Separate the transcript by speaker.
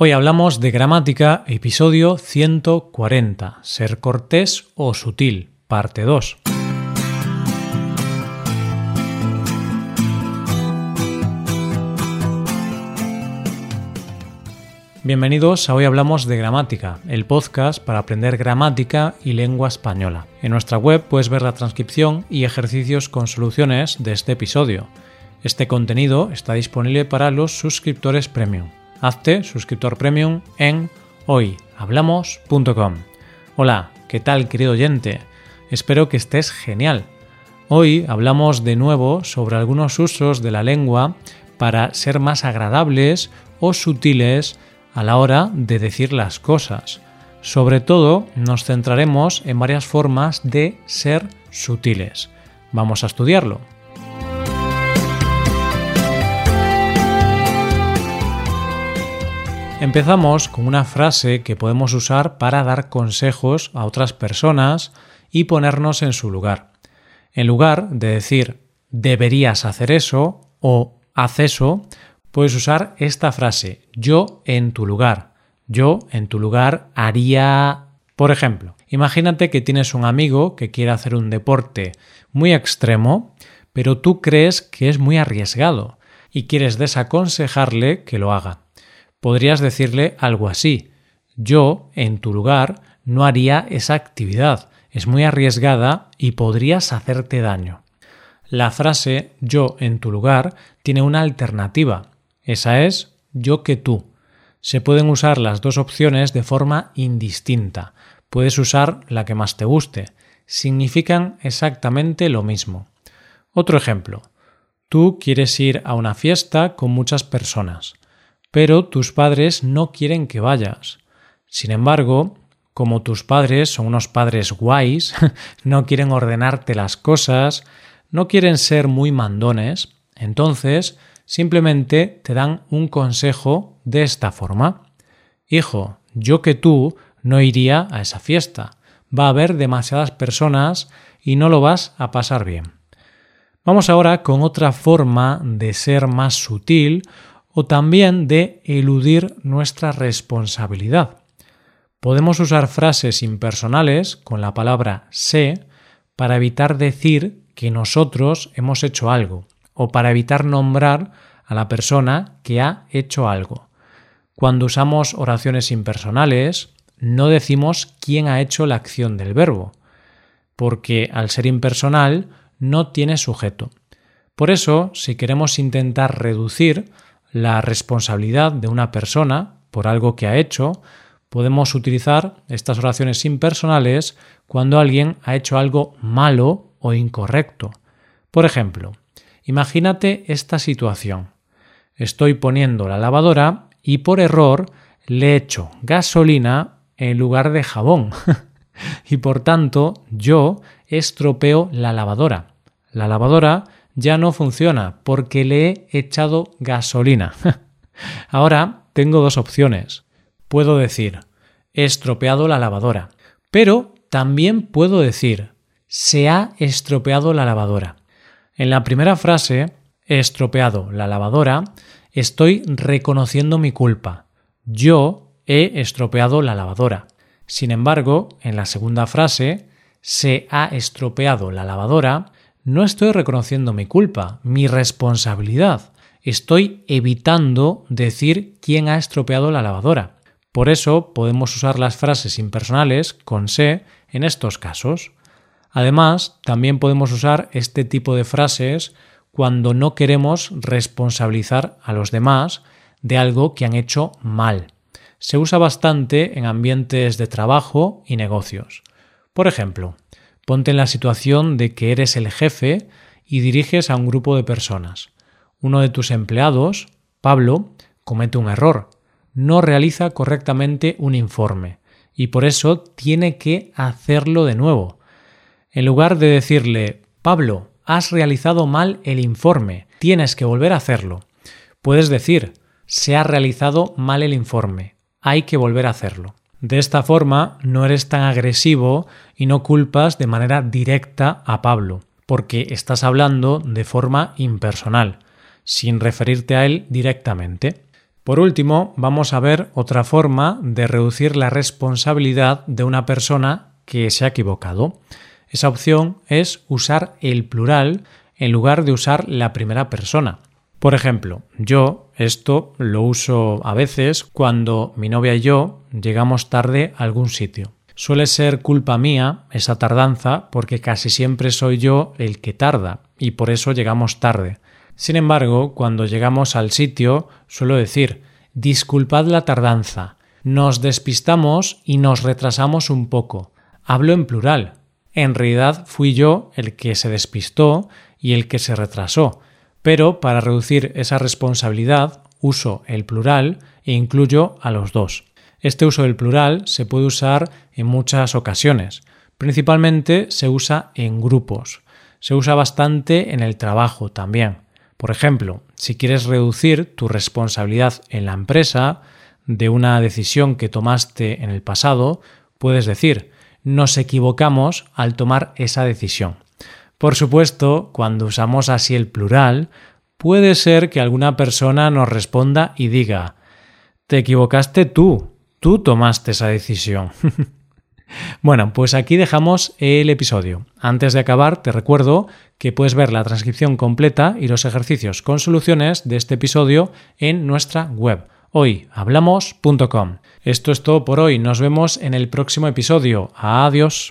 Speaker 1: Hoy hablamos de gramática, episodio 140, ser cortés o sutil, parte 2. Bienvenidos a Hoy Hablamos de Gramática, el podcast para aprender gramática y lengua española. En nuestra web puedes ver la transcripción y ejercicios con soluciones de este episodio. Este contenido está disponible para los suscriptores premium. Hazte suscriptor premium en hoyhablamos.com. Hola, ¿qué tal querido oyente? Espero que estés genial. Hoy hablamos de nuevo sobre algunos usos de la lengua para ser más agradables o sutiles a la hora de decir las cosas. Sobre todo nos centraremos en varias formas de ser sutiles. Vamos a estudiarlo. Empezamos con una frase que podemos usar para dar consejos a otras personas y ponernos en su lugar. En lugar de decir deberías hacer eso o haz eso, puedes usar esta frase yo en tu lugar. Yo en tu lugar haría... Por ejemplo, imagínate que tienes un amigo que quiere hacer un deporte muy extremo, pero tú crees que es muy arriesgado y quieres desaconsejarle que lo haga podrías decirle algo así. Yo, en tu lugar, no haría esa actividad. Es muy arriesgada y podrías hacerte daño. La frase yo en tu lugar tiene una alternativa. Esa es yo que tú. Se pueden usar las dos opciones de forma indistinta. Puedes usar la que más te guste. Significan exactamente lo mismo. Otro ejemplo. Tú quieres ir a una fiesta con muchas personas pero tus padres no quieren que vayas. Sin embargo, como tus padres son unos padres guays, no quieren ordenarte las cosas, no quieren ser muy mandones, entonces simplemente te dan un consejo de esta forma. Hijo, yo que tú no iría a esa fiesta. Va a haber demasiadas personas y no lo vas a pasar bien. Vamos ahora con otra forma de ser más sutil o también de eludir nuestra responsabilidad. Podemos usar frases impersonales con la palabra sé para evitar decir que nosotros hemos hecho algo o para evitar nombrar a la persona que ha hecho algo. Cuando usamos oraciones impersonales, no decimos quién ha hecho la acción del verbo, porque al ser impersonal no tiene sujeto. Por eso, si queremos intentar reducir la responsabilidad de una persona por algo que ha hecho, podemos utilizar estas oraciones impersonales cuando alguien ha hecho algo malo o incorrecto. Por ejemplo, imagínate esta situación. Estoy poniendo la lavadora y por error le echo gasolina en lugar de jabón. y por tanto yo estropeo la lavadora. La lavadora ya no funciona porque le he echado gasolina. Ahora tengo dos opciones. Puedo decir, he estropeado la lavadora, pero también puedo decir, se ha estropeado la lavadora. En la primera frase, he estropeado la lavadora, estoy reconociendo mi culpa. Yo he estropeado la lavadora. Sin embargo, en la segunda frase, se ha estropeado la lavadora, no estoy reconociendo mi culpa, mi responsabilidad. Estoy evitando decir quién ha estropeado la lavadora. Por eso podemos usar las frases impersonales con se en estos casos. Además, también podemos usar este tipo de frases cuando no queremos responsabilizar a los demás de algo que han hecho mal. Se usa bastante en ambientes de trabajo y negocios. Por ejemplo, Ponte en la situación de que eres el jefe y diriges a un grupo de personas. Uno de tus empleados, Pablo, comete un error. No realiza correctamente un informe y por eso tiene que hacerlo de nuevo. En lugar de decirle, Pablo, has realizado mal el informe, tienes que volver a hacerlo. Puedes decir, se ha realizado mal el informe, hay que volver a hacerlo. De esta forma no eres tan agresivo y no culpas de manera directa a Pablo, porque estás hablando de forma impersonal, sin referirte a él directamente. Por último, vamos a ver otra forma de reducir la responsabilidad de una persona que se ha equivocado. Esa opción es usar el plural en lugar de usar la primera persona. Por ejemplo, yo esto lo uso a veces cuando mi novia y yo llegamos tarde a algún sitio. Suele ser culpa mía esa tardanza porque casi siempre soy yo el que tarda y por eso llegamos tarde. Sin embargo, cuando llegamos al sitio, suelo decir disculpad la tardanza, nos despistamos y nos retrasamos un poco. Hablo en plural. En realidad fui yo el que se despistó y el que se retrasó, pero para reducir esa responsabilidad uso el plural e incluyo a los dos. Este uso del plural se puede usar en muchas ocasiones. Principalmente se usa en grupos. Se usa bastante en el trabajo también. Por ejemplo, si quieres reducir tu responsabilidad en la empresa de una decisión que tomaste en el pasado, puedes decir, nos equivocamos al tomar esa decisión. Por supuesto, cuando usamos así el plural, puede ser que alguna persona nos responda y diga, te equivocaste tú, tú tomaste esa decisión. Bueno, pues aquí dejamos el episodio. Antes de acabar, te recuerdo que puedes ver la transcripción completa y los ejercicios con soluciones de este episodio en nuestra web hoyhablamos.com. Esto es todo por hoy. Nos vemos en el próximo episodio. Adiós.